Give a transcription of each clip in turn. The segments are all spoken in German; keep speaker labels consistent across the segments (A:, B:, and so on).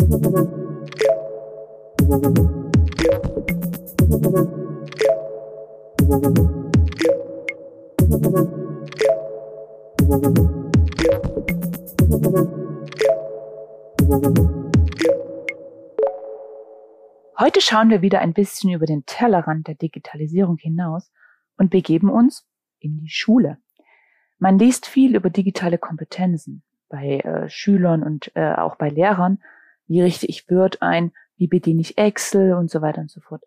A: Heute schauen wir wieder ein bisschen über den Tellerrand der Digitalisierung hinaus und begeben uns in die Schule. Man liest viel über digitale Kompetenzen bei äh, Schülern und äh, auch bei Lehrern. Wie richte ich Word ein? Wie bediene ich Excel und so weiter und so fort.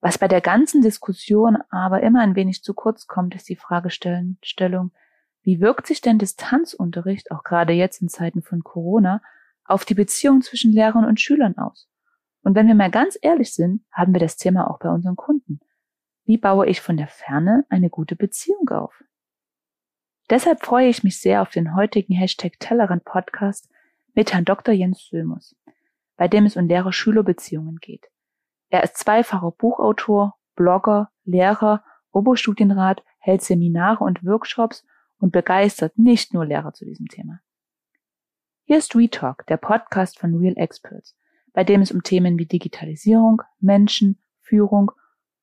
A: Was bei der ganzen Diskussion aber immer ein wenig zu kurz kommt, ist die Fragestellung, wie wirkt sich denn Distanzunterricht, auch gerade jetzt in Zeiten von Corona, auf die Beziehung zwischen Lehrern und Schülern aus? Und wenn wir mal ganz ehrlich sind, haben wir das Thema auch bei unseren Kunden. Wie baue ich von der Ferne eine gute Beziehung auf? Deshalb freue ich mich sehr auf den heutigen Hashtag Tellerrand Podcast mit Herrn Dr. Jens Sömus, bei dem es um Lehrer-Schüler-Beziehungen geht. Er ist zweifacher Buchautor, Blogger, Lehrer, Oberstudienrat, hält Seminare und Workshops und begeistert nicht nur Lehrer zu diesem Thema. Hier ist ReTalk, der Podcast von Real Experts, bei dem es um Themen wie Digitalisierung, Menschen, Führung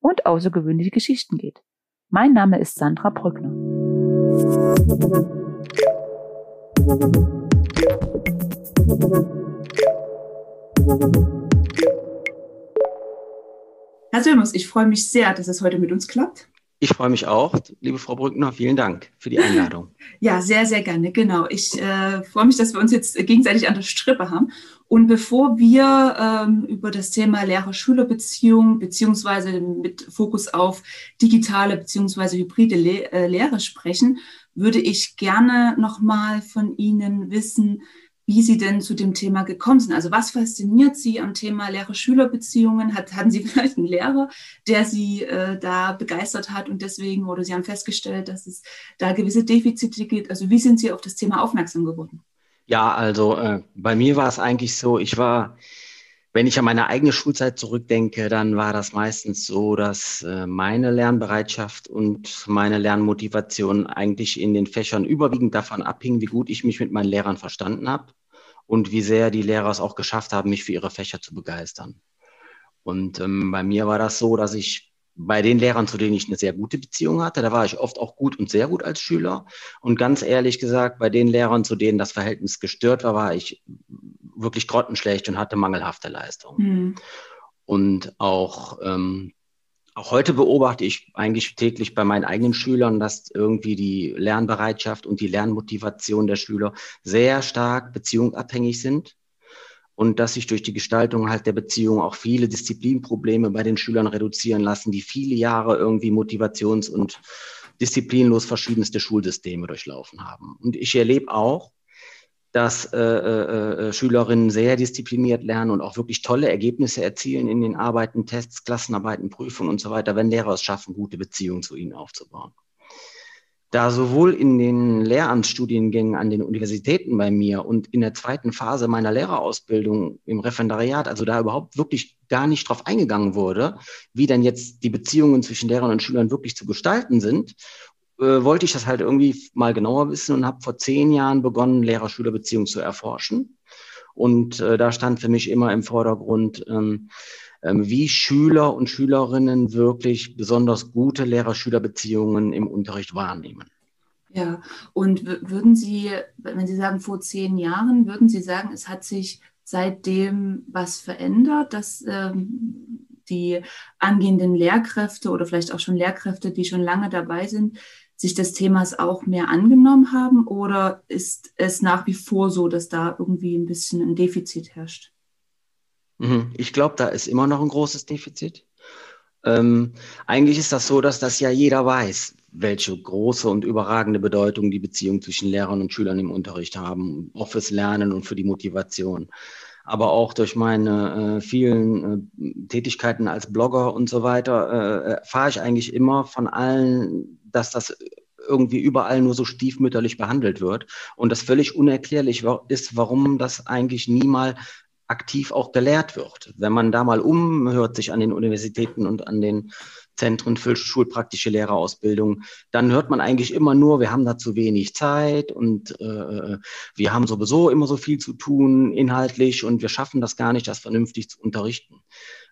A: und außergewöhnliche Geschichten geht. Mein Name ist Sandra Brückner.
B: Herr Sömus, ich freue mich sehr, dass es heute mit uns klappt.
C: Ich freue mich auch, liebe Frau Brückner. Vielen Dank für die Einladung.
B: Ja, sehr, sehr gerne. Genau. Ich äh, freue mich, dass wir uns jetzt gegenseitig an der Strippe haben. Und bevor wir ähm, über das Thema Lehrer-Schüler-Beziehung beziehungsweise mit Fokus auf digitale beziehungsweise hybride Le äh, Lehre sprechen, würde ich gerne nochmal von Ihnen wissen, wie Sie denn zu dem Thema gekommen sind. Also was fasziniert Sie am Thema Lehrer-Schüler-Beziehungen? Hat, hatten Sie vielleicht einen Lehrer, der Sie äh, da begeistert hat und deswegen, oder Sie haben festgestellt, dass es da gewisse Defizite gibt? Also wie sind Sie auf das Thema aufmerksam geworden?
C: Ja, also äh, bei mir war es eigentlich so, ich war wenn ich an meine eigene Schulzeit zurückdenke, dann war das meistens so, dass äh, meine Lernbereitschaft und meine Lernmotivation eigentlich in den Fächern überwiegend davon abhing, wie gut ich mich mit meinen Lehrern verstanden habe und wie sehr die Lehrer es auch geschafft haben, mich für ihre Fächer zu begeistern. Und ähm, bei mir war das so, dass ich bei den Lehrern, zu denen ich eine sehr gute Beziehung hatte, da war ich oft auch gut und sehr gut als Schüler. Und ganz ehrlich gesagt, bei den Lehrern, zu denen das Verhältnis gestört war, war ich wirklich grottenschlecht und hatte mangelhafte Leistungen. Mhm. Und auch ähm, auch heute beobachte ich eigentlich täglich bei meinen eigenen Schülern, dass irgendwie die Lernbereitschaft und die Lernmotivation der Schüler sehr stark beziehungsabhängig sind und dass sich durch die Gestaltung halt der Beziehung auch viele Disziplinprobleme bei den Schülern reduzieren lassen, die viele Jahre irgendwie motivations- und disziplinlos verschiedenste Schulsysteme durchlaufen haben. Und ich erlebe auch, dass äh, äh, äh, Schülerinnen sehr diszipliniert lernen und auch wirklich tolle Ergebnisse erzielen in den Arbeiten, Tests, Klassenarbeiten, Prüfungen und so weiter, wenn Lehrer es schaffen, gute Beziehungen zu ihnen aufzubauen. Da sowohl in den Lehramtsstudiengängen an den Universitäten bei mir und in der zweiten Phase meiner Lehrerausbildung im Referendariat, also da überhaupt wirklich gar nicht drauf eingegangen wurde, wie denn jetzt die Beziehungen zwischen Lehrern und Schülern wirklich zu gestalten sind äh, wollte ich das halt irgendwie mal genauer wissen und habe vor zehn Jahren begonnen, Lehrer-Schüler-Beziehungen zu erforschen. Und äh, da stand für mich immer im Vordergrund, ähm, ähm, wie Schüler und Schülerinnen wirklich besonders gute Lehrer-Schüler-Beziehungen im Unterricht wahrnehmen.
B: Ja, und würden Sie, wenn Sie sagen vor zehn Jahren, würden Sie sagen, es hat sich seitdem was verändert, dass ähm, die angehenden Lehrkräfte oder vielleicht auch schon Lehrkräfte, die schon lange dabei sind, sich des Themas auch mehr angenommen haben? Oder ist es nach wie vor so, dass da irgendwie ein bisschen ein Defizit herrscht?
C: Mhm. Ich glaube, da ist immer noch ein großes Defizit. Ähm, eigentlich ist das so, dass das ja jeder weiß, welche große und überragende Bedeutung die Beziehungen zwischen Lehrern und Schülern im Unterricht haben, auch fürs Lernen und für die Motivation. Aber auch durch meine äh, vielen äh, Tätigkeiten als Blogger und so weiter äh, erfahre ich eigentlich immer von allen dass das irgendwie überall nur so stiefmütterlich behandelt wird. Und das völlig unerklärlich ist, warum das eigentlich niemals aktiv auch gelehrt wird. Wenn man da mal umhört, sich an den Universitäten und an den Zentren für schulpraktische Lehrerausbildung, dann hört man eigentlich immer nur, wir haben da zu wenig Zeit und äh, wir haben sowieso immer so viel zu tun inhaltlich und wir schaffen das gar nicht, das vernünftig zu unterrichten.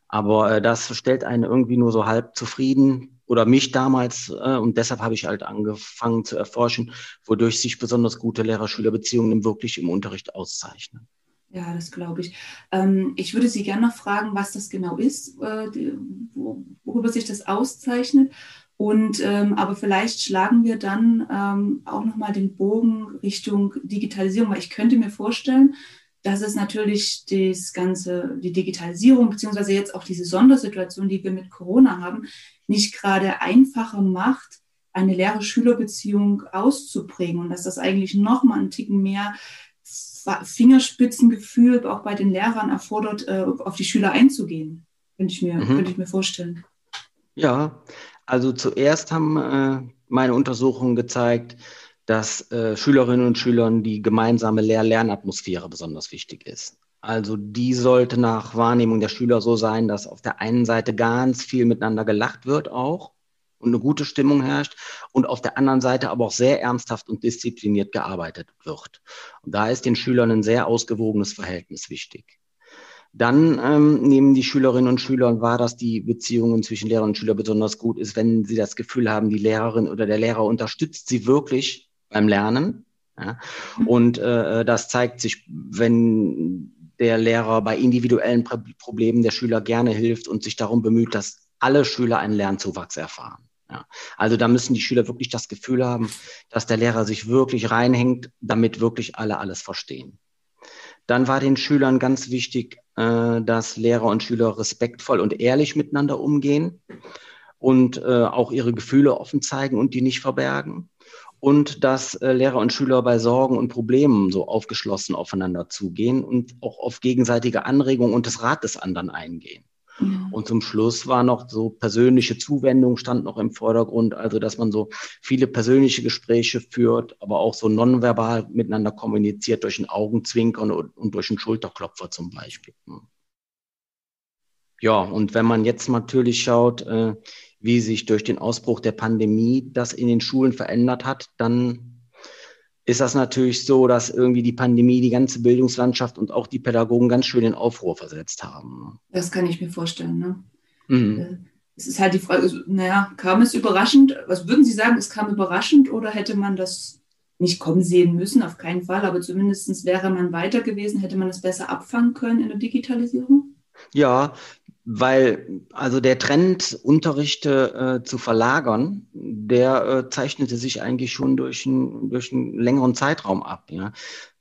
C: Aber äh, das stellt einen irgendwie nur so halb zufrieden oder mich damals äh, und deshalb habe ich halt angefangen zu erforschen, wodurch sich besonders gute Lehrer-Schüler-Beziehungen wirklich im Unterricht auszeichnen.
B: Ja, das glaube ich. Ähm, ich würde Sie gerne noch fragen, was das genau ist, äh, worüber sich das auszeichnet. Und ähm, aber vielleicht schlagen wir dann ähm, auch nochmal den Bogen Richtung Digitalisierung, weil ich könnte mir vorstellen, dass es natürlich das ganze, die Digitalisierung, beziehungsweise jetzt auch diese Sondersituation, die wir mit Corona haben, nicht gerade einfacher macht, eine Lehrer-Schüler-Beziehung auszuprägen und dass das eigentlich nochmal einen Ticken mehr Fingerspitzengefühl auch bei den Lehrern erfordert, äh, auf die Schüler einzugehen, könnte ich mir, mhm. könnte ich mir vorstellen.
C: Ja, also zuerst haben äh, meine Untersuchungen gezeigt, dass äh, Schülerinnen und Schülern die gemeinsame Lehr-Lernatmosphäre besonders wichtig ist. Also die sollte nach Wahrnehmung der Schüler so sein, dass auf der einen Seite ganz viel miteinander gelacht wird auch und eine gute Stimmung herrscht und auf der anderen Seite aber auch sehr ernsthaft und diszipliniert gearbeitet wird. Und da ist den Schülern ein sehr ausgewogenes Verhältnis wichtig. Dann ähm, nehmen die Schülerinnen und Schüler wahr, dass die Beziehungen zwischen Lehrer und Schüler besonders gut ist, wenn sie das Gefühl haben, die Lehrerin oder der Lehrer unterstützt sie wirklich beim Lernen. Ja? Und äh, das zeigt sich, wenn der Lehrer bei individuellen Problemen der Schüler gerne hilft und sich darum bemüht, dass alle Schüler einen Lernzuwachs erfahren. Ja. Also da müssen die Schüler wirklich das Gefühl haben, dass der Lehrer sich wirklich reinhängt, damit wirklich alle alles verstehen. Dann war den Schülern ganz wichtig, äh, dass Lehrer und Schüler respektvoll und ehrlich miteinander umgehen und äh, auch ihre Gefühle offen zeigen und die nicht verbergen. Und dass äh, Lehrer und Schüler bei Sorgen und Problemen so aufgeschlossen aufeinander zugehen und auch auf gegenseitige Anregungen und das Rat des anderen eingehen. Und zum Schluss war noch so persönliche Zuwendung stand noch im Vordergrund, also dass man so viele persönliche Gespräche führt, aber auch so nonverbal miteinander kommuniziert durch ein Augenzwinkern und, und durch einen Schulterklopfer zum Beispiel. Ja, und wenn man jetzt natürlich schaut, äh, wie sich durch den Ausbruch der Pandemie das in den Schulen verändert hat, dann ist das natürlich so, dass irgendwie die Pandemie die ganze Bildungslandschaft und auch die Pädagogen ganz schön in Aufruhr versetzt haben.
B: Das kann ich mir vorstellen. Ne? Mhm. Äh, es ist halt die Frage, naja, kam es überraschend? Was würden Sie sagen, es kam überraschend oder hätte man das nicht kommen sehen müssen? Auf keinen Fall, aber zumindest wäre man weiter gewesen, hätte man es besser abfangen können in der Digitalisierung?
C: Ja, weil also der Trend, Unterrichte äh, zu verlagern, der äh, zeichnete sich eigentlich schon durch, ein, durch einen längeren Zeitraum ab. Ja.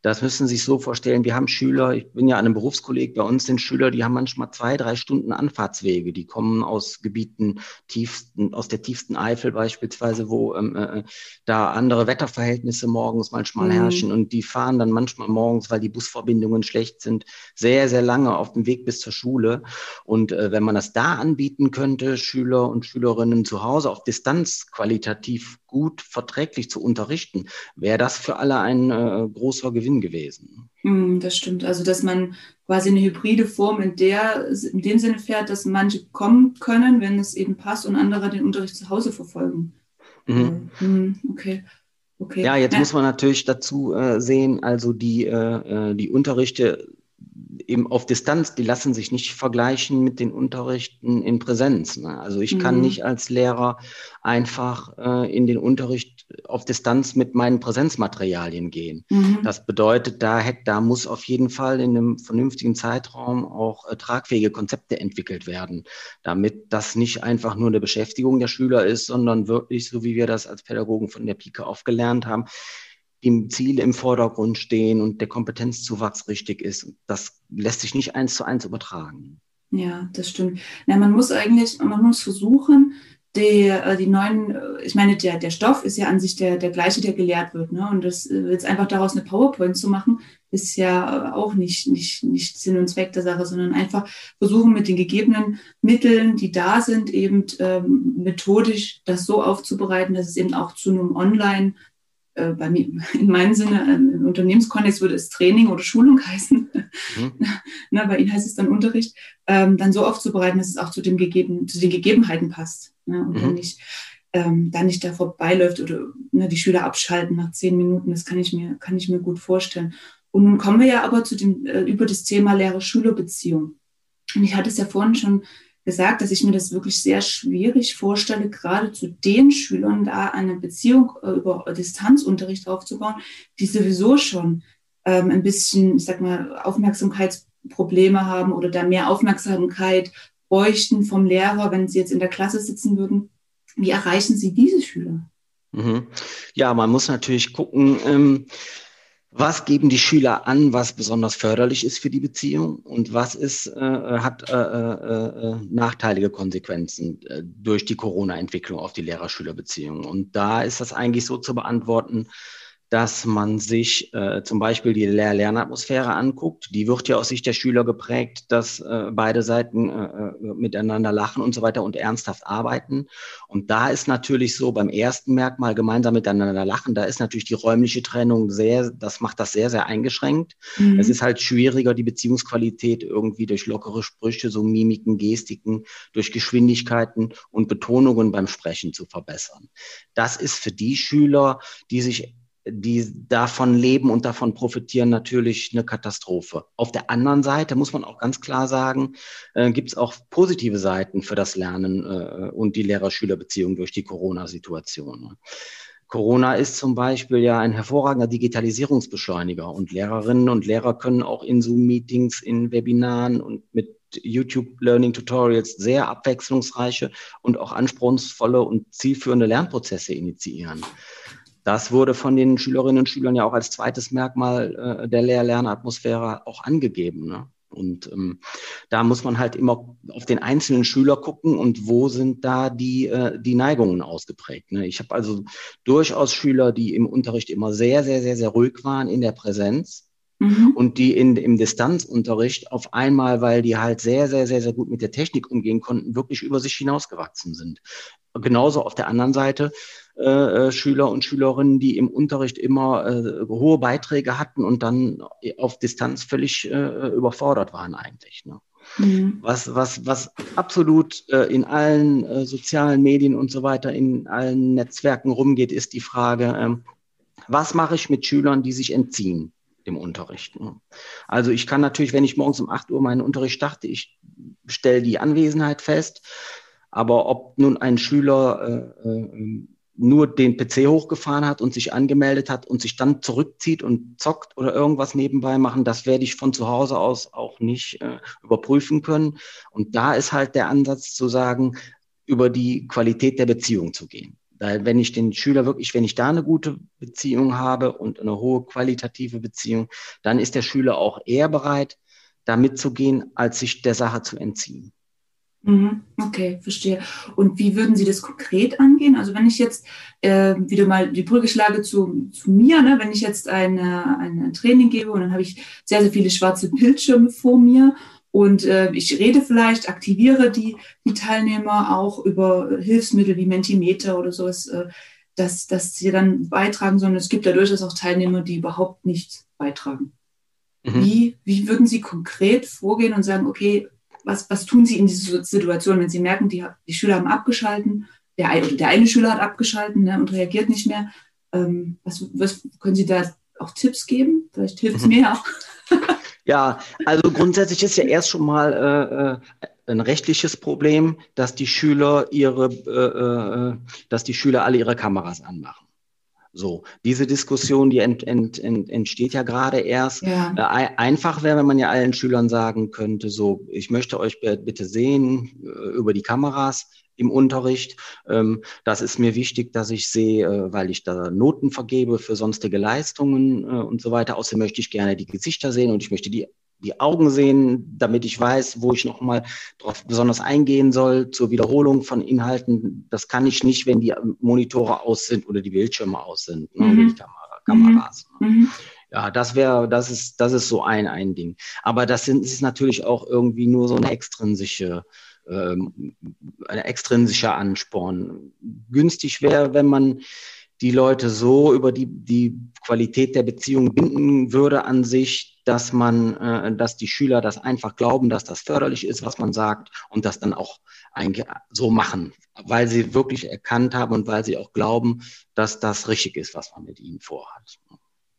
C: Das müssen Sie sich so vorstellen. Wir haben Schüler, ich bin ja an einem Berufskolleg, bei uns sind Schüler, die haben manchmal zwei, drei Stunden Anfahrtswege. Die kommen aus Gebieten tiefsten, aus der tiefsten Eifel beispielsweise, wo ähm, äh, da andere Wetterverhältnisse morgens manchmal mhm. herrschen und die fahren dann manchmal morgens, weil die Busverbindungen schlecht sind, sehr, sehr lange auf dem Weg bis zur Schule. Und äh, wenn man das da anbieten könnte, Schüler und Schülerinnen zu Hause auf Distanz qualitativ gut verträglich zu unterrichten, wäre das für alle ein äh, großer Gewinn gewesen.
B: Hm, das stimmt. Also, dass man quasi eine hybride Form in, der, in dem Sinne fährt, dass manche kommen können, wenn es eben passt, und andere den Unterricht zu Hause verfolgen. Mhm.
C: Mhm, okay. Okay. Ja, jetzt ja. muss man natürlich dazu äh, sehen, also die, äh, äh die Unterrichte eben auf Distanz, die lassen sich nicht vergleichen mit den Unterrichten in Präsenz. Ne? Also ich mhm. kann nicht als Lehrer einfach äh, in den Unterricht auf Distanz mit meinen Präsenzmaterialien gehen. Mhm. Das bedeutet, da, da muss auf jeden Fall in einem vernünftigen Zeitraum auch äh, tragfähige Konzepte entwickelt werden, damit das nicht einfach nur eine Beschäftigung der Schüler ist, sondern wirklich, so wie wir das als Pädagogen von der Pike aufgelernt haben, die Ziele im Vordergrund stehen und der Kompetenzzuwachs richtig ist. Das lässt sich nicht eins zu eins übertragen.
B: Ja, das stimmt. Ja, man muss eigentlich, man muss versuchen, die, äh, die neuen, äh, ich meine, der, der Stoff ist ja an sich der, der gleiche, der gelehrt wird. Ne? Und das äh, jetzt einfach daraus eine PowerPoint zu machen, ist ja auch nicht, nicht, nicht Sinn und Zweck der Sache, sondern einfach versuchen mit den gegebenen Mitteln, die da sind, eben ähm, methodisch das so aufzubereiten, dass es eben auch zu einem Online- äh, bei mir, in meinem Sinne, ähm, im Unternehmenskontext würde es Training oder Schulung heißen. Mhm. Na, bei Ihnen heißt es dann Unterricht, ähm, dann so aufzubereiten, dass es auch zu, dem Gegeben, zu den Gegebenheiten passt. Ne? Und mhm. dann nicht, ähm, dann nicht da vorbeiläuft oder ne, die Schüler abschalten nach zehn Minuten. Das kann ich mir, kann ich mir gut vorstellen. Und nun kommen wir ja aber zu dem, äh, über das Thema Lehrer-Schüler-Beziehung. Und ich hatte es ja vorhin schon gesagt, dass ich mir das wirklich sehr schwierig vorstelle, gerade zu den Schülern da eine Beziehung äh, über Distanzunterricht aufzubauen, die sowieso schon ähm, ein bisschen, ich sag mal, Aufmerksamkeitsprobleme haben oder da mehr Aufmerksamkeit bräuchten vom Lehrer, wenn sie jetzt in der Klasse sitzen würden. Wie erreichen Sie diese Schüler?
C: Mhm. Ja, man muss natürlich gucken, ähm, was geben die Schüler an, was besonders förderlich ist für die Beziehung und was ist, äh, hat äh, äh, äh nachteilige Konsequenzen äh, durch die Corona-Entwicklung auf die Lehrer-Schüler-Beziehung. Und da ist das eigentlich so zu beantworten, dass man sich äh, zum Beispiel die Lehr Lernatmosphäre anguckt. Die wird ja aus Sicht der Schüler geprägt, dass äh, beide Seiten äh, äh, miteinander lachen und so weiter und ernsthaft arbeiten. Und da ist natürlich so beim ersten Merkmal gemeinsam miteinander lachen, da ist natürlich die räumliche Trennung sehr, das macht das sehr, sehr eingeschränkt. Mhm. Es ist halt schwieriger, die Beziehungsqualität irgendwie durch lockere Sprüche, so Mimiken, Gestiken, durch Geschwindigkeiten und Betonungen beim Sprechen zu verbessern. Das ist für die Schüler, die sich die davon leben und davon profitieren, natürlich eine Katastrophe. Auf der anderen Seite muss man auch ganz klar sagen, äh, gibt es auch positive Seiten für das Lernen äh, und die Lehrer-Schüler-Beziehung durch die Corona-Situation. Corona ist zum Beispiel ja ein hervorragender Digitalisierungsbeschleuniger und Lehrerinnen und Lehrer können auch in Zoom-Meetings, in Webinaren und mit YouTube Learning Tutorials sehr abwechslungsreiche und auch anspruchsvolle und zielführende Lernprozesse initiieren. Das wurde von den Schülerinnen und Schülern ja auch als zweites Merkmal äh, der Lehr-Lernatmosphäre auch angegeben. Ne? Und ähm, da muss man halt immer auf den einzelnen Schüler gucken und wo sind da die, äh, die Neigungen ausgeprägt. Ne? Ich habe also durchaus Schüler, die im Unterricht immer sehr, sehr, sehr, sehr ruhig waren in der Präsenz. Mhm. Und die in, im Distanzunterricht auf einmal, weil die halt sehr, sehr, sehr, sehr gut mit der Technik umgehen konnten, wirklich über sich hinausgewachsen sind. Genauso auf der anderen Seite äh, äh, Schüler und Schülerinnen, die im Unterricht immer äh, hohe Beiträge hatten und dann auf Distanz völlig äh, überfordert waren eigentlich. Ne? Mhm. Was, was, was absolut äh, in allen äh, sozialen Medien und so weiter, in allen Netzwerken rumgeht, ist die Frage, ähm, was mache ich mit Schülern, die sich entziehen? dem Unterricht. Ne? Also ich kann natürlich, wenn ich morgens um 8 Uhr meinen Unterricht starte, ich stelle die Anwesenheit fest. Aber ob nun ein Schüler äh, äh, nur den PC hochgefahren hat und sich angemeldet hat und sich dann zurückzieht und zockt oder irgendwas nebenbei machen, das werde ich von zu Hause aus auch nicht äh, überprüfen können. Und da ist halt der Ansatz zu sagen, über die Qualität der Beziehung zu gehen. Weil wenn ich den Schüler wirklich, wenn ich da eine gute Beziehung habe und eine hohe qualitative Beziehung, dann ist der Schüler auch eher bereit, da mitzugehen, als sich der Sache zu entziehen.
B: Mhm. Okay, verstehe. Und wie würden Sie das konkret angehen? Also wenn ich jetzt äh, wieder mal die Brücke schlage zu, zu mir, ne? wenn ich jetzt eine, ein Training gebe und dann habe ich sehr, sehr viele schwarze Bildschirme vor mir und äh, ich rede vielleicht, aktiviere die, die Teilnehmer auch über Hilfsmittel wie Mentimeter oder sowas, äh, dass, dass sie dann beitragen, sondern es gibt ja durchaus auch Teilnehmer, die überhaupt nichts beitragen. Mhm. Wie, wie würden Sie konkret vorgehen und sagen, okay, was, was tun Sie in dieser Situation, wenn Sie merken, die, die Schüler haben abgeschalten, der, oder der eine Schüler hat abgeschalten ne, und reagiert nicht mehr. Ähm, was, was können Sie da auch Tipps geben? Vielleicht hilft es mhm. mir ja auch.
C: ja, also grundsätzlich ist ja erst schon mal äh, äh, ein rechtliches Problem, dass die Schüler ihre, äh, äh, dass die Schüler alle ihre Kameras anmachen. So, diese Diskussion, die ent, ent, ent, entsteht ja gerade erst. Ja. Äh, einfach wäre, wenn man ja allen Schülern sagen könnte, so, ich möchte euch bitte sehen äh, über die Kameras im Unterricht. Ähm, das ist mir wichtig, dass ich sehe, äh, weil ich da Noten vergebe für sonstige Leistungen äh, und so weiter. Außerdem möchte ich gerne die Gesichter sehen und ich möchte die die Augen sehen, damit ich weiß, wo ich nochmal darauf besonders eingehen soll zur Wiederholung von Inhalten. Das kann ich nicht, wenn die Monitore aus sind oder die Bildschirme aus sind, ne, mhm. die Kamera, Kameras. Ne. Mhm. Ja, das wäre, das ist, das ist so ein, ein Ding. Aber das, sind, ist natürlich auch irgendwie nur so eine extrinsische, ähm, ein extrinsischer Ansporn. Günstig wäre, wenn man die Leute so über die, die Qualität der Beziehung binden würde an sich, dass man, äh, dass die Schüler das einfach glauben, dass das förderlich ist, was man sagt und das dann auch so machen, weil sie wirklich erkannt haben und weil sie auch glauben, dass das richtig ist, was man mit ihnen vorhat.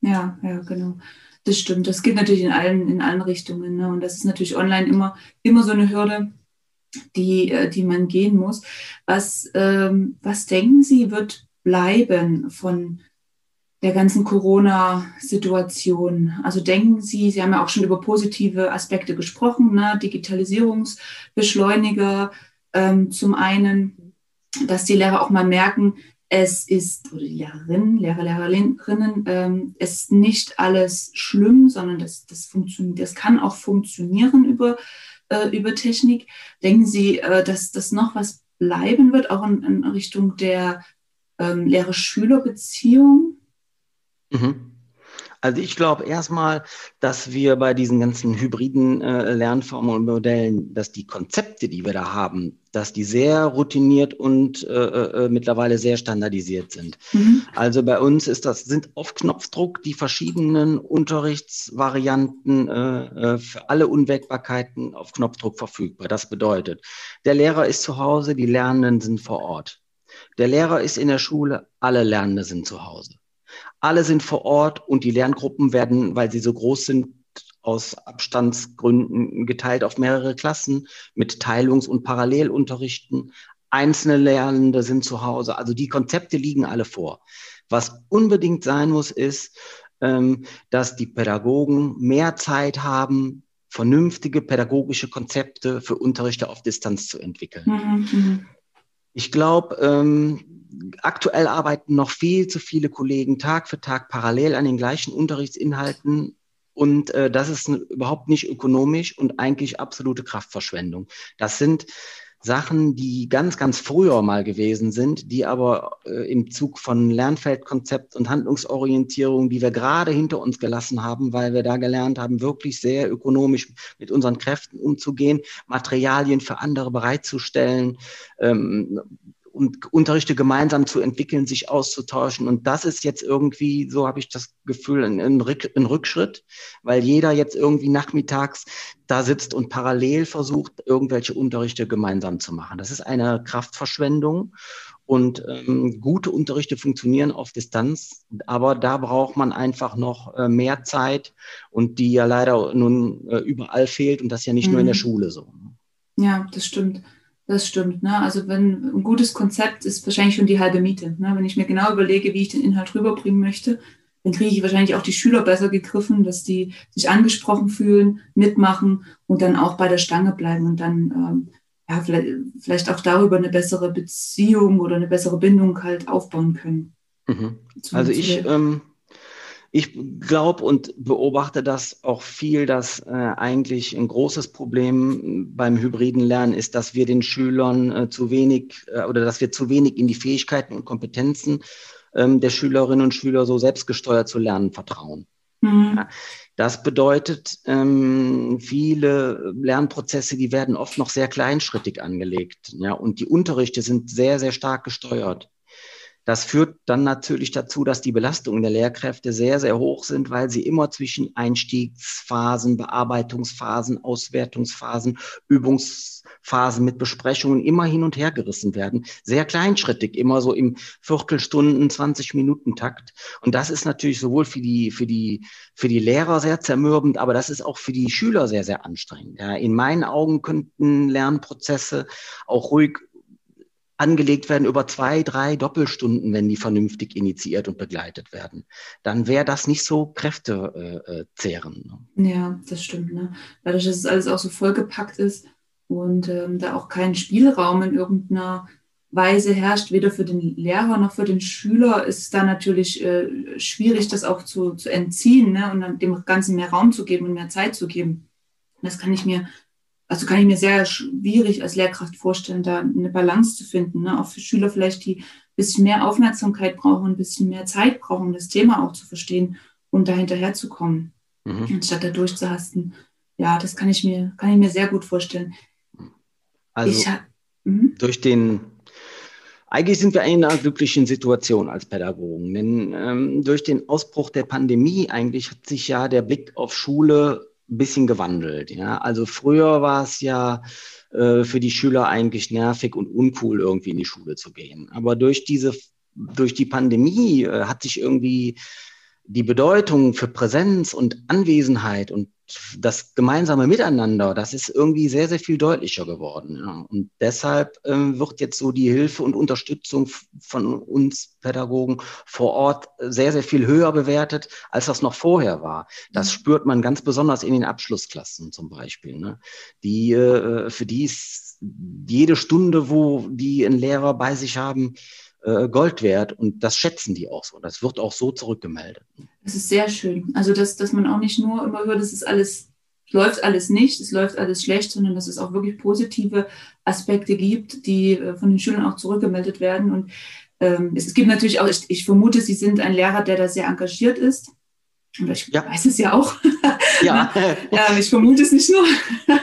B: Ja, ja, genau. Das stimmt. Das geht natürlich in allen, in allen Richtungen. Ne? Und das ist natürlich online immer, immer so eine Hürde, die, äh, die man gehen muss. Was, ähm, was denken Sie, wird bleiben von der ganzen Corona-Situation? Also denken Sie, Sie haben ja auch schon über positive Aspekte gesprochen, ne? Digitalisierungsbeschleuniger ähm, zum einen, dass die Lehrer auch mal merken, es ist, oder die Lehrerinnen, Lehrer, Lehrerinnen, ähm, es ist nicht alles schlimm, sondern das, das, funktioniert, das kann auch funktionieren über, äh, über Technik. Denken Sie, äh, dass das noch was bleiben wird, auch in, in Richtung der ähm, Lehrer-Schüler-Beziehung?
C: Mhm. Also ich glaube erstmal, dass wir bei diesen ganzen hybriden äh, Lernformen und Modellen, dass die Konzepte, die wir da haben, dass die sehr routiniert und äh, äh, mittlerweile sehr standardisiert sind. Mhm. Also bei uns ist das, sind auf Knopfdruck die verschiedenen Unterrichtsvarianten äh, äh, für alle Unwägbarkeiten auf Knopfdruck verfügbar. Das bedeutet, der Lehrer ist zu Hause, die Lernenden sind vor Ort. Der Lehrer ist in der Schule, alle Lernende sind zu Hause. Alle sind vor Ort und die Lerngruppen werden, weil sie so groß sind, aus Abstandsgründen geteilt auf mehrere Klassen mit Teilungs- und Parallelunterrichten. Einzelne Lernende sind zu Hause. Also die Konzepte liegen alle vor. Was unbedingt sein muss, ist, ähm, dass die Pädagogen mehr Zeit haben, vernünftige pädagogische Konzepte für Unterrichte auf Distanz zu entwickeln. Mhm. Ich glaube, ähm, aktuell arbeiten noch viel zu viele Kollegen Tag für Tag parallel an den gleichen Unterrichtsinhalten. Und äh, das ist überhaupt nicht ökonomisch und eigentlich absolute Kraftverschwendung. Das sind Sachen, die ganz, ganz früher mal gewesen sind, die aber äh, im Zug von Lernfeldkonzept und Handlungsorientierung, die wir gerade hinter uns gelassen haben, weil wir da gelernt haben, wirklich sehr ökonomisch mit unseren Kräften umzugehen, Materialien für andere bereitzustellen, ähm, und Unterrichte gemeinsam zu entwickeln, sich auszutauschen. Und das ist jetzt irgendwie, so habe ich das Gefühl, ein, ein, Rückschritt, weil jeder jetzt irgendwie nachmittags da sitzt und parallel versucht, irgendwelche Unterrichte gemeinsam zu machen. Das ist eine Kraftverschwendung. Und ähm, gute Unterrichte funktionieren auf Distanz, aber da braucht man einfach noch äh, mehr Zeit und die ja leider nun äh, überall fehlt und das ja nicht mhm. nur in der mhm. Schule so.
B: Ja, das stimmt. Das stimmt. Ne? Also wenn ein gutes Konzept ist wahrscheinlich schon die halbe Miete. Ne? Wenn ich mir genau überlege, wie ich den Inhalt rüberbringen möchte, dann kriege ich wahrscheinlich auch die Schüler besser gegriffen, dass die sich angesprochen fühlen, mitmachen und dann auch bei der Stange bleiben und dann ähm, ja, vielleicht, vielleicht auch darüber eine bessere Beziehung oder eine bessere Bindung halt aufbauen können.
C: Mhm. Also ich, ähm, ich glaube und beobachte das auch viel, dass äh, eigentlich ein großes Problem beim hybriden Lernen ist, dass wir den Schülern äh, zu wenig äh, oder dass wir zu wenig in die Fähigkeiten und Kompetenzen ähm, der Schülerinnen und Schüler so selbstgesteuert zu lernen vertrauen. Mhm. Ja, das bedeutet, ähm, viele Lernprozesse, die werden oft noch sehr kleinschrittig angelegt. Ja, und die Unterrichte sind sehr, sehr stark gesteuert. Das führt dann natürlich dazu, dass die Belastungen der Lehrkräfte sehr, sehr hoch sind, weil sie immer zwischen Einstiegsphasen, Bearbeitungsphasen, Auswertungsphasen, Übungsphasen mit Besprechungen immer hin und her gerissen werden. Sehr kleinschrittig, immer so im Viertelstunden, 20 Minuten Takt. Und das ist natürlich sowohl für die, für die, für die Lehrer sehr zermürbend, aber das ist auch für die Schüler sehr, sehr anstrengend. Ja, in meinen Augen könnten Lernprozesse auch ruhig angelegt werden über zwei, drei Doppelstunden, wenn die vernünftig initiiert und begleitet werden, dann wäre das nicht so kräftezehrend.
B: Äh, ne? Ja, das stimmt. Ne? Dadurch, dass es alles auch so vollgepackt ist und ähm, da auch kein Spielraum in irgendeiner Weise herrscht, weder für den Lehrer noch für den Schüler, ist es da natürlich äh, schwierig, das auch zu, zu entziehen ne? und dem Ganzen mehr Raum zu geben und mehr Zeit zu geben. Das kann ich mir also kann ich mir sehr schwierig als Lehrkraft vorstellen, da eine Balance zu finden. Ne? Auch für Schüler vielleicht, die ein bisschen mehr Aufmerksamkeit brauchen, ein bisschen mehr Zeit brauchen, das Thema auch zu verstehen und da hinterherzukommen, mhm. anstatt da durchzuhasten. Ja, das kann ich mir, kann ich mir sehr gut vorstellen.
C: Also ich, mhm. durch den Eigentlich sind wir in einer glücklichen Situation als Pädagogen, denn ähm, durch den Ausbruch der Pandemie eigentlich hat sich ja der Blick auf Schule ein bisschen gewandelt. Ja? Also früher war es ja äh, für die Schüler eigentlich nervig und uncool, irgendwie in die Schule zu gehen. Aber durch diese, durch die Pandemie äh, hat sich irgendwie die Bedeutung für Präsenz und Anwesenheit und das gemeinsame Miteinander, das ist irgendwie sehr, sehr viel deutlicher geworden. Ja. Und deshalb ähm, wird jetzt so die Hilfe und Unterstützung von uns Pädagogen vor Ort sehr, sehr viel höher bewertet, als das noch vorher war. Das mhm. spürt man ganz besonders in den Abschlussklassen zum Beispiel. Ne? Die, äh, für die ist jede Stunde, wo die einen Lehrer bei sich haben, äh, Gold wert und das schätzen die auch so. Das wird auch so zurückgemeldet.
B: Das ist sehr schön. Also, dass, dass man auch nicht nur immer hört, es ist alles, läuft alles nicht, es läuft alles schlecht, sondern dass es auch wirklich positive Aspekte gibt, die äh, von den Schülern auch zurückgemeldet werden. Und ähm, es, es, gibt natürlich auch, ich, ich, vermute, Sie sind ein Lehrer, der da sehr engagiert ist. Oder ich ja. weiß es ja auch. Ja. ähm, ich vermute es nicht nur.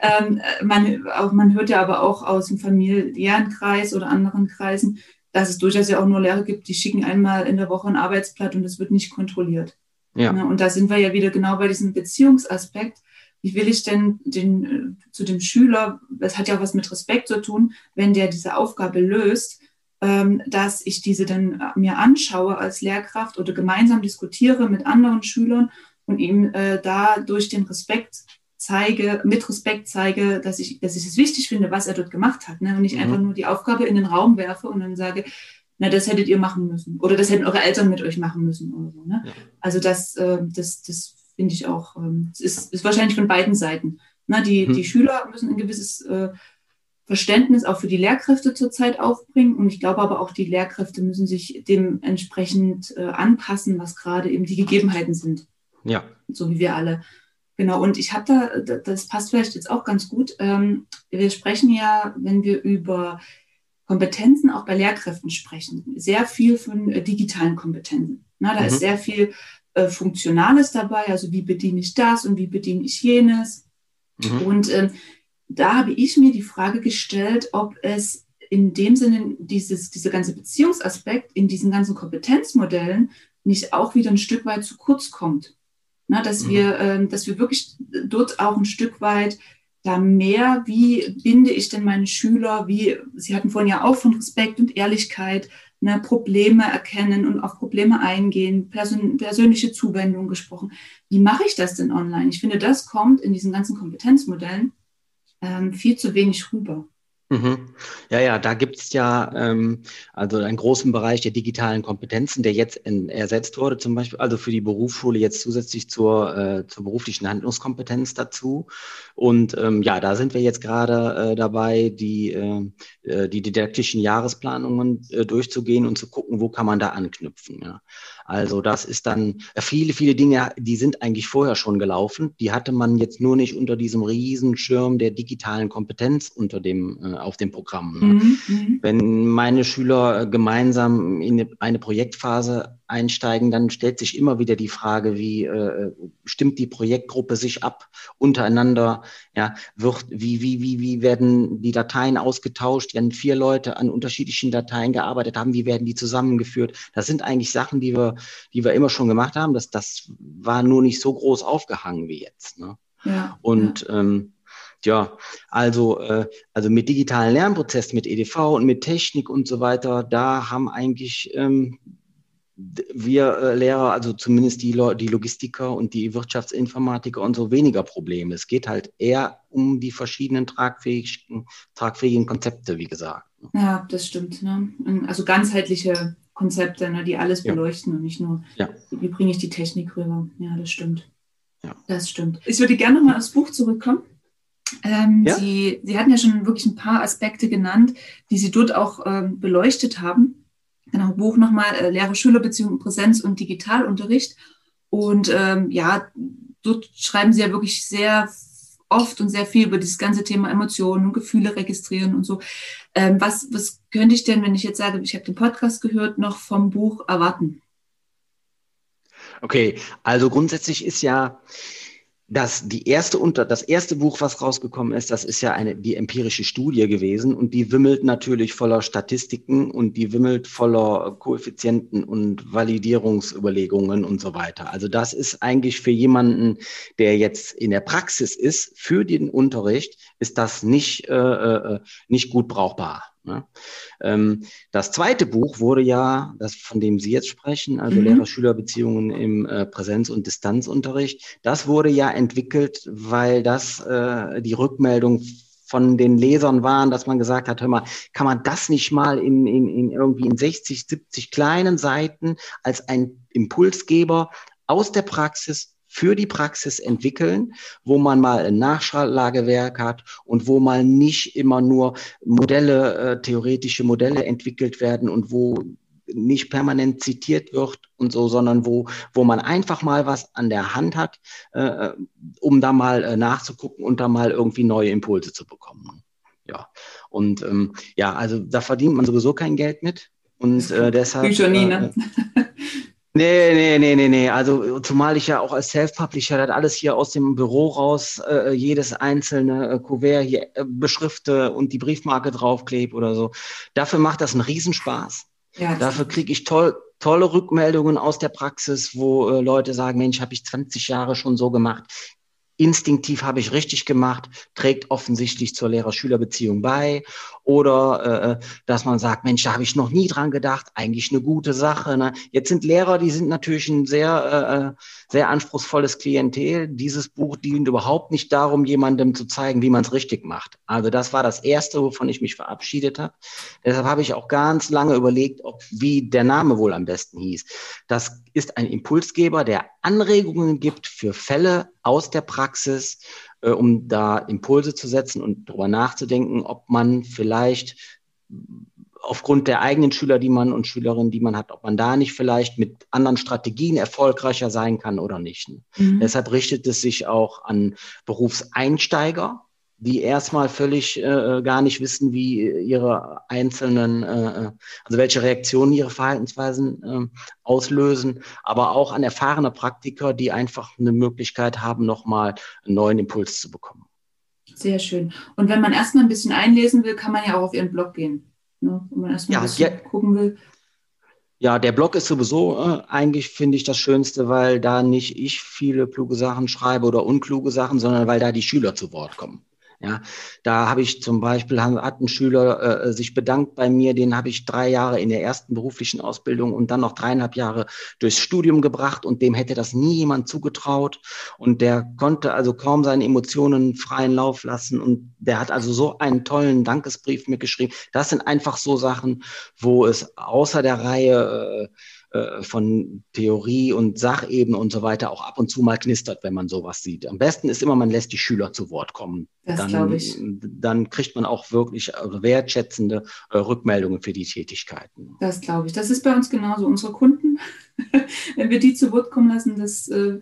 B: ähm, man, auch, man hört ja aber auch aus dem familiären Kreis oder anderen Kreisen, dass es durchaus ja auch nur Lehrer gibt, die schicken einmal in der Woche ein Arbeitsblatt und es wird nicht kontrolliert. Ja. Ne, und da sind wir ja wieder genau bei diesem Beziehungsaspekt. Wie will ich denn den, äh, zu dem Schüler, das hat ja was mit Respekt zu tun, wenn der diese Aufgabe löst, ähm, dass ich diese dann äh, mir anschaue als Lehrkraft oder gemeinsam diskutiere mit anderen Schülern und ihm äh, da durch den Respekt zeige, mit Respekt zeige, dass ich, dass ich es wichtig finde, was er dort gemacht hat. Ne? Und nicht mhm. einfach nur die Aufgabe in den Raum werfe und dann sage, na, das hättet ihr machen müssen. Oder das hätten eure Eltern mit euch machen müssen oder so. Ne? Ja. Also das, äh, das, das finde ich auch, ähm, ist, ist wahrscheinlich von beiden Seiten. Na, die, mhm. die Schüler müssen ein gewisses äh, Verständnis auch für die Lehrkräfte zurzeit aufbringen. Und ich glaube aber auch, die Lehrkräfte müssen sich dementsprechend äh, anpassen, was gerade eben die Gegebenheiten sind. Ja. So wie wir alle. Genau, und ich habe da, das passt vielleicht jetzt auch ganz gut. Ähm, wir sprechen ja, wenn wir über Kompetenzen auch bei Lehrkräften sprechen, sehr viel von äh, digitalen Kompetenzen. Na, da mhm. ist sehr viel äh, Funktionales dabei, also wie bediene ich das und wie bediene ich jenes. Mhm. Und ähm, da habe ich mir die Frage gestellt, ob es in dem Sinne dieses, dieser ganze Beziehungsaspekt in diesen ganzen Kompetenzmodellen nicht auch wieder ein Stück weit zu kurz kommt. Na, dass, mhm. wir, äh, dass wir wirklich dort auch ein Stück weit da mehr, wie binde ich denn meine Schüler, wie, Sie hatten vorhin ja auch von Respekt und Ehrlichkeit, ne, Probleme erkennen und auf Probleme eingehen, person, persönliche Zuwendung gesprochen. Wie mache ich das denn online? Ich finde, das kommt in diesen ganzen Kompetenzmodellen ähm, viel zu wenig rüber.
C: Mhm. Ja, ja, da gibt's ja ähm, also einen großen Bereich der digitalen Kompetenzen, der jetzt in, ersetzt wurde, zum Beispiel also für die Berufsschule jetzt zusätzlich zur, äh, zur beruflichen Handlungskompetenz dazu. Und ähm, ja, da sind wir jetzt gerade äh, dabei, die, äh, äh die didaktischen Jahresplanungen äh, durchzugehen und zu gucken, wo kann man da anknüpfen. Ja. Also das ist dann äh, viele, viele Dinge, die sind eigentlich vorher schon gelaufen. Die hatte man jetzt nur nicht unter diesem Riesenschirm der digitalen Kompetenz unter dem, äh, auf dem Programm. Ne? Mhm, mhm. Wenn meine Schüler gemeinsam in eine Projektphase einsteigen, dann stellt sich immer wieder die Frage, wie äh, stimmt die Projektgruppe sich ab untereinander? Ja, wird, wie, wie, wie, wie werden die Dateien ausgetauscht, wenn vier Leute an unterschiedlichen Dateien gearbeitet haben, wie werden die zusammengeführt? Das sind eigentlich Sachen, die wir, die wir immer schon gemacht haben. Das, das war nur nicht so groß aufgehangen wie jetzt. Ne? Ja, Und ja. Ähm, ja, also, äh, also mit digitalen Lernprozessen, mit EDV und mit Technik und so weiter, da haben eigentlich ähm, wir äh, Lehrer, also zumindest die, die Logistiker und die Wirtschaftsinformatiker und so weniger Probleme. Es geht halt eher um die verschiedenen tragfähigen, tragfähigen Konzepte, wie gesagt.
B: Ja, das stimmt. Ne? Also ganzheitliche Konzepte, ne, die alles ja. beleuchten und nicht nur, ja. wie bringe ich die Technik rüber. Ja, das stimmt. Ja. Das stimmt. Ich würde gerne mal aufs Buch zurückkommen. Ähm? Sie, Sie hatten ja schon wirklich ein paar Aspekte genannt, die Sie dort auch ähm, beleuchtet haben genau, Buch nochmal, äh, Lehrer-Schüler-Beziehung, Präsenz und Digitalunterricht. Und ähm, ja, dort schreiben sie ja wirklich sehr oft und sehr viel über dieses ganze Thema Emotionen und Gefühle registrieren und so. Ähm, was, was könnte ich denn, wenn ich jetzt sage, ich habe den Podcast gehört, noch vom Buch erwarten?
C: Okay, also grundsätzlich ist ja das, die erste unter, das erste Buch, was rausgekommen ist, das ist ja eine, die empirische Studie gewesen und die wimmelt natürlich voller Statistiken und die wimmelt voller Koeffizienten und Validierungsüberlegungen und so weiter. Also das ist eigentlich für jemanden, der jetzt in der Praxis ist, für den Unterricht, ist das nicht, äh, äh, nicht gut brauchbar. Ne? Ähm, das zweite Buch wurde ja, das von dem Sie jetzt sprechen, also mhm. Lehrer-Schüler-Beziehungen im äh, Präsenz- und Distanzunterricht, das wurde ja entwickelt, weil das äh, die Rückmeldung von den Lesern waren, dass man gesagt hat, hör mal, kann man das nicht mal in, in, in irgendwie in 60, 70 kleinen Seiten als ein Impulsgeber aus der Praxis für die Praxis entwickeln, wo man mal ein Nachschlagewerk hat und wo mal nicht immer nur Modelle, äh, theoretische Modelle entwickelt werden und wo nicht permanent zitiert wird und so, sondern wo, wo man einfach mal was an der Hand hat, äh, um da mal äh, nachzugucken und da mal irgendwie neue Impulse zu bekommen. Ja, und ähm, ja, also da verdient man sowieso kein Geld mit. Und äh, deshalb. Bücher nie, ne? Nee, nee, nee, nee, nee. Also zumal ich ja auch als Self-Publisher das alles hier aus dem Büro raus, äh, jedes einzelne äh, Kuvert hier äh, beschrifte und die Briefmarke draufklebe oder so. Dafür macht das einen Riesenspaß. Ja, Dafür kriege ich toll, tolle Rückmeldungen aus der Praxis, wo äh, Leute sagen, Mensch, habe ich 20 Jahre schon so gemacht instinktiv habe ich richtig gemacht, trägt offensichtlich zur Lehrer-Schüler-Beziehung bei. Oder äh, äh, dass man sagt, Mensch, da habe ich noch nie dran gedacht, eigentlich eine gute Sache. Ne? Jetzt sind Lehrer, die sind natürlich ein sehr, äh, sehr anspruchsvolles Klientel. Dieses Buch dient überhaupt nicht darum, jemandem zu zeigen, wie man es richtig macht. Also das war das Erste, wovon ich mich verabschiedet habe. Deshalb habe ich auch ganz lange überlegt, ob wie der Name wohl am besten hieß. Das ist ein Impulsgeber, der Anregungen gibt für Fälle aus der Praxis, äh, um da Impulse zu setzen und darüber nachzudenken, ob man vielleicht aufgrund der eigenen Schüler, die man und Schülerinnen, die man hat, ob man da nicht vielleicht mit anderen Strategien erfolgreicher sein kann oder nicht. Mhm. Deshalb richtet es sich auch an Berufseinsteiger, die erstmal völlig äh, gar nicht wissen, wie ihre einzelnen, äh, äh, also welche Reaktionen ihre Verhaltensweisen äh, auslösen, aber auch an erfahrene Praktiker, die einfach eine Möglichkeit haben, nochmal einen neuen Impuls zu bekommen.
B: Sehr schön. Und wenn man erstmal ein bisschen einlesen will, kann man ja auch auf Ihren Blog gehen. Ne? Wenn man erstmal ja, ein bisschen ja. gucken will.
C: Ja, der Blog ist sowieso äh, eigentlich, finde ich, das Schönste, weil da nicht ich viele kluge Sachen schreibe oder unkluge Sachen, sondern weil da die Schüler zu Wort kommen. Ja, da habe ich zum Beispiel, hat ein Schüler äh, sich bedankt bei mir, den habe ich drei Jahre in der ersten beruflichen Ausbildung und dann noch dreieinhalb Jahre durchs Studium gebracht und dem hätte das nie jemand zugetraut und der konnte also kaum seine Emotionen freien Lauf lassen und der hat also so einen tollen Dankesbrief mir geschrieben. Das sind einfach so Sachen, wo es außer der Reihe äh, äh, von Theorie und Sachebene und so weiter auch ab und zu mal knistert, wenn man sowas sieht. Am besten ist immer, man lässt die Schüler zu Wort kommen. Das glaube ich. Dann kriegt man auch wirklich äh, wertschätzende äh, Rückmeldungen für die Tätigkeiten.
B: Das glaube ich. Das ist bei uns genauso. Unsere Kunden, wenn wir die zu Wort kommen lassen, das äh,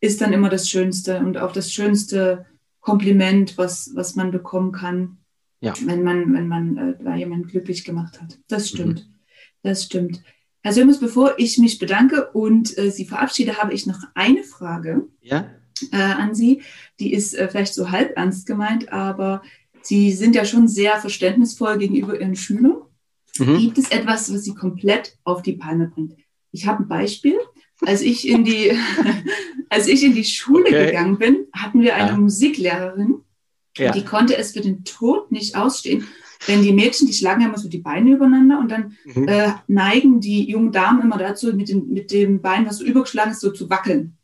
B: ist dann immer das Schönste und auch das schönste Kompliment, was, was man bekommen kann, ja. wenn man, wenn man äh, da jemanden glücklich gemacht hat. Das stimmt. Mhm. Das stimmt. Herr Sömes, bevor ich mich bedanke und äh, Sie verabschiede, habe ich noch eine Frage ja? äh, an Sie. Die ist äh, vielleicht so halb ernst gemeint, aber Sie sind ja schon sehr verständnisvoll gegenüber Ihren Schülern. Mhm. Gibt es etwas, was Sie komplett auf die Palme bringt? Ich habe ein Beispiel. Als ich in die, als ich in die Schule okay. gegangen bin, hatten wir eine ja. Musiklehrerin, ja. die konnte es für den Tod nicht ausstehen, wenn die Mädchen, die schlagen ja immer so die Beine übereinander und dann mhm. äh, neigen die jungen Damen immer dazu, mit, den, mit dem Bein, was so übergeschlagen ist, so zu wackeln.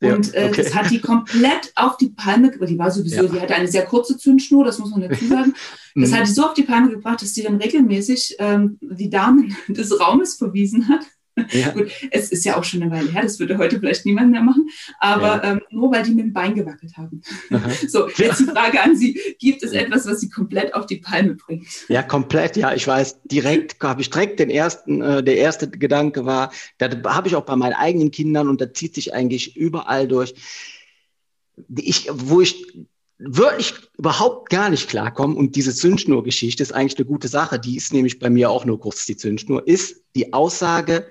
B: Und ja, okay. äh, das hat die komplett auf die Palme gebracht. Die war sowieso, ja. die hatte eine sehr kurze Zündschnur, das muss man dazu sagen. Das mhm. hat die so auf die Palme gebracht, dass sie dann regelmäßig ähm, die Damen des Raumes verwiesen hat. Ja. Gut, es ist ja auch schon eine Weile her, das würde heute vielleicht niemand mehr machen, aber ja. ähm, nur weil die mit dem Bein gewackelt haben. Aha. So, jetzt die Frage an Sie, gibt es etwas, was Sie komplett auf die Palme bringt?
C: Ja, komplett, ja, ich weiß, direkt habe ich direkt den ersten, äh, der erste Gedanke war, da habe ich auch bei meinen eigenen Kindern und da zieht sich eigentlich überall durch, ich, wo ich wirklich überhaupt gar nicht klarkomme und diese Zündschnur-Geschichte ist eigentlich eine gute Sache, die ist nämlich bei mir auch nur kurz die Zündschnur, ist die Aussage,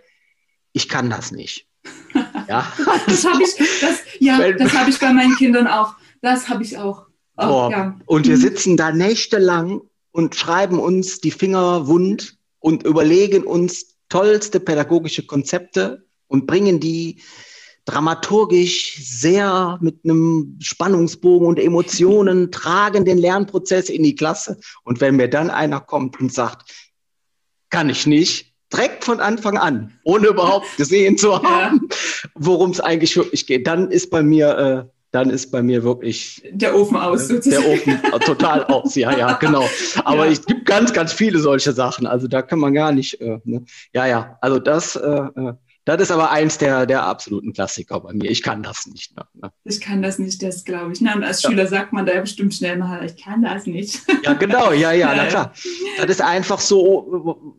C: ich kann das nicht.
B: Ja. Das habe ich, das, ja, das habe ich bei meinen Kindern auch. Das habe ich auch.
C: Oh, ja. Und wir mhm. sitzen da nächtelang und schreiben uns die Finger wund und überlegen uns tollste pädagogische Konzepte und bringen die dramaturgisch sehr mit einem Spannungsbogen und Emotionen, tragen den Lernprozess in die Klasse. Und wenn mir dann einer kommt und sagt, kann ich nicht, direkt von Anfang an, ohne überhaupt gesehen zu haben, ja. worum es eigentlich wirklich geht, dann ist bei mir, äh, dann ist bei mir wirklich
B: der Ofen aus.
C: Äh, der Ofen total aus, ja, ja, genau. Aber ja. es gibt ganz, ganz viele solche Sachen. Also da kann man gar nicht, äh, ne? ja, ja. Also das, äh, äh das ist aber eins der, der absoluten Klassiker bei mir. Ich kann das nicht. Ne?
B: ne. Ich kann das nicht, das glaube ich. Na, und als ja. Schüler sagt man da ja bestimmt schnell mal, ich kann das nicht.
C: Ja, genau, ja, ja, na klar. Das ist einfach so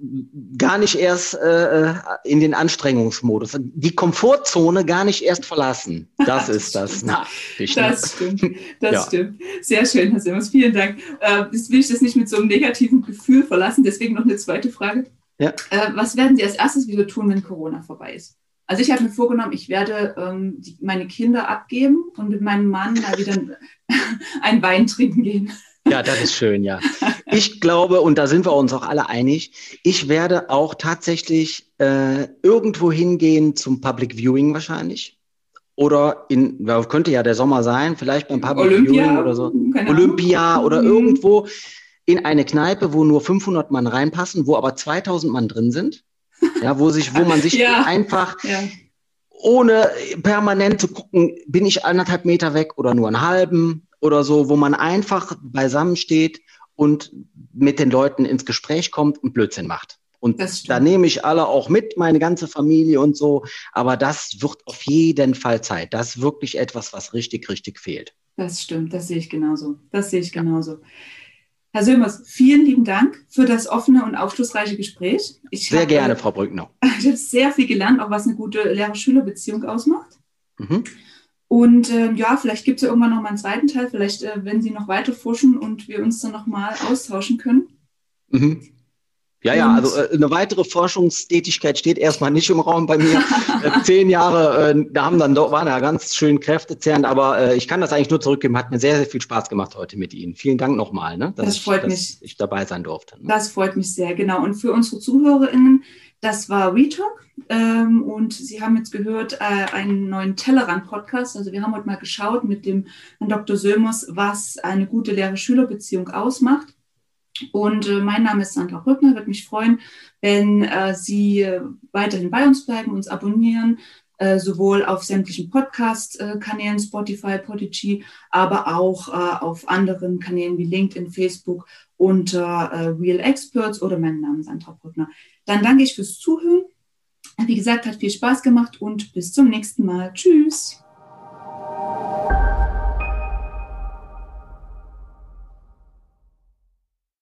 C: gar nicht erst äh, in den Anstrengungsmodus. Die Komfortzone gar nicht erst verlassen. Das, das ist das.
B: Na, ich, das stimmt. Das ja. stimmt. Sehr schön, Herr Simmers. Vielen Dank. Äh, jetzt will ich das nicht mit so einem negativen Gefühl verlassen. Deswegen noch eine zweite Frage. Ja. Äh, was werden Sie als erstes wieder tun, wenn Corona vorbei ist? Also ich habe mir vorgenommen, ich werde ähm, die, meine Kinder abgeben und mit meinem Mann mal wieder ein Wein trinken gehen.
C: Ja, das ist schön, ja. Ich glaube, und da sind wir uns auch alle einig, ich werde auch tatsächlich äh, irgendwo hingehen zum Public Viewing wahrscheinlich. Oder in, könnte ja der Sommer sein, vielleicht beim Public Olympia, Viewing oder so. Olympia oder mhm. irgendwo in eine Kneipe, wo nur 500 Mann reinpassen, wo aber 2000 Mann drin sind. Ja, wo sich, wo man sich ja. einfach ja. ohne permanent zu gucken, bin ich anderthalb Meter weg oder nur einen halben oder so, wo man einfach beisammen steht und mit den Leuten ins Gespräch kommt und Blödsinn macht. Und da nehme ich alle auch mit, meine ganze Familie und so. Aber das wird auf jeden Fall Zeit. Das ist wirklich etwas, was richtig, richtig fehlt.
B: Das stimmt, das sehe ich genauso. Das sehe ich genauso. Herr Sömers, vielen lieben Dank für das offene und aufschlussreiche Gespräch.
C: Ich sehr hab, gerne, Frau Brückner.
B: Ich habe sehr viel gelernt, auch was eine gute Lehrer-Schüler-Beziehung ausmacht. Mhm. Und äh, ja, vielleicht gibt es ja irgendwann noch mal einen zweiten Teil, vielleicht, äh, wenn Sie noch weiter forschen und wir uns dann noch mal austauschen können.
C: Mhm. Ja, ja, also äh, eine weitere Forschungstätigkeit steht erstmal nicht im Raum bei mir. Äh, zehn Jahre, äh, da haben dann doch, waren ja ganz schön kräftezehrend, aber äh, ich kann das eigentlich nur zurückgeben. Hat mir sehr, sehr viel Spaß gemacht heute mit Ihnen. Vielen Dank nochmal, ne,
B: dass, das freut ich, mich.
C: dass ich dabei sein durfte. Ne?
B: Das freut mich sehr, genau. Und für unsere ZuhörerInnen, das war WeTalk ähm, und Sie haben jetzt gehört äh, einen neuen Tellerrand-Podcast. Also wir haben heute mal geschaut mit dem Herrn Dr. Sömers, was eine gute Lehrer-Schüler-Beziehung ausmacht. Und äh, mein Name ist Sandra Rückner. Würde mich freuen, wenn äh, Sie äh, weiterhin bei uns bleiben, uns abonnieren, äh, sowohl auf sämtlichen Podcast-Kanälen, Spotify, Podigy, aber auch äh, auf anderen Kanälen wie LinkedIn, Facebook unter äh, Real Experts oder meinen Namen Sandra Brückner. Dann danke ich fürs Zuhören. Wie gesagt, hat viel Spaß gemacht und bis zum nächsten Mal. Tschüss.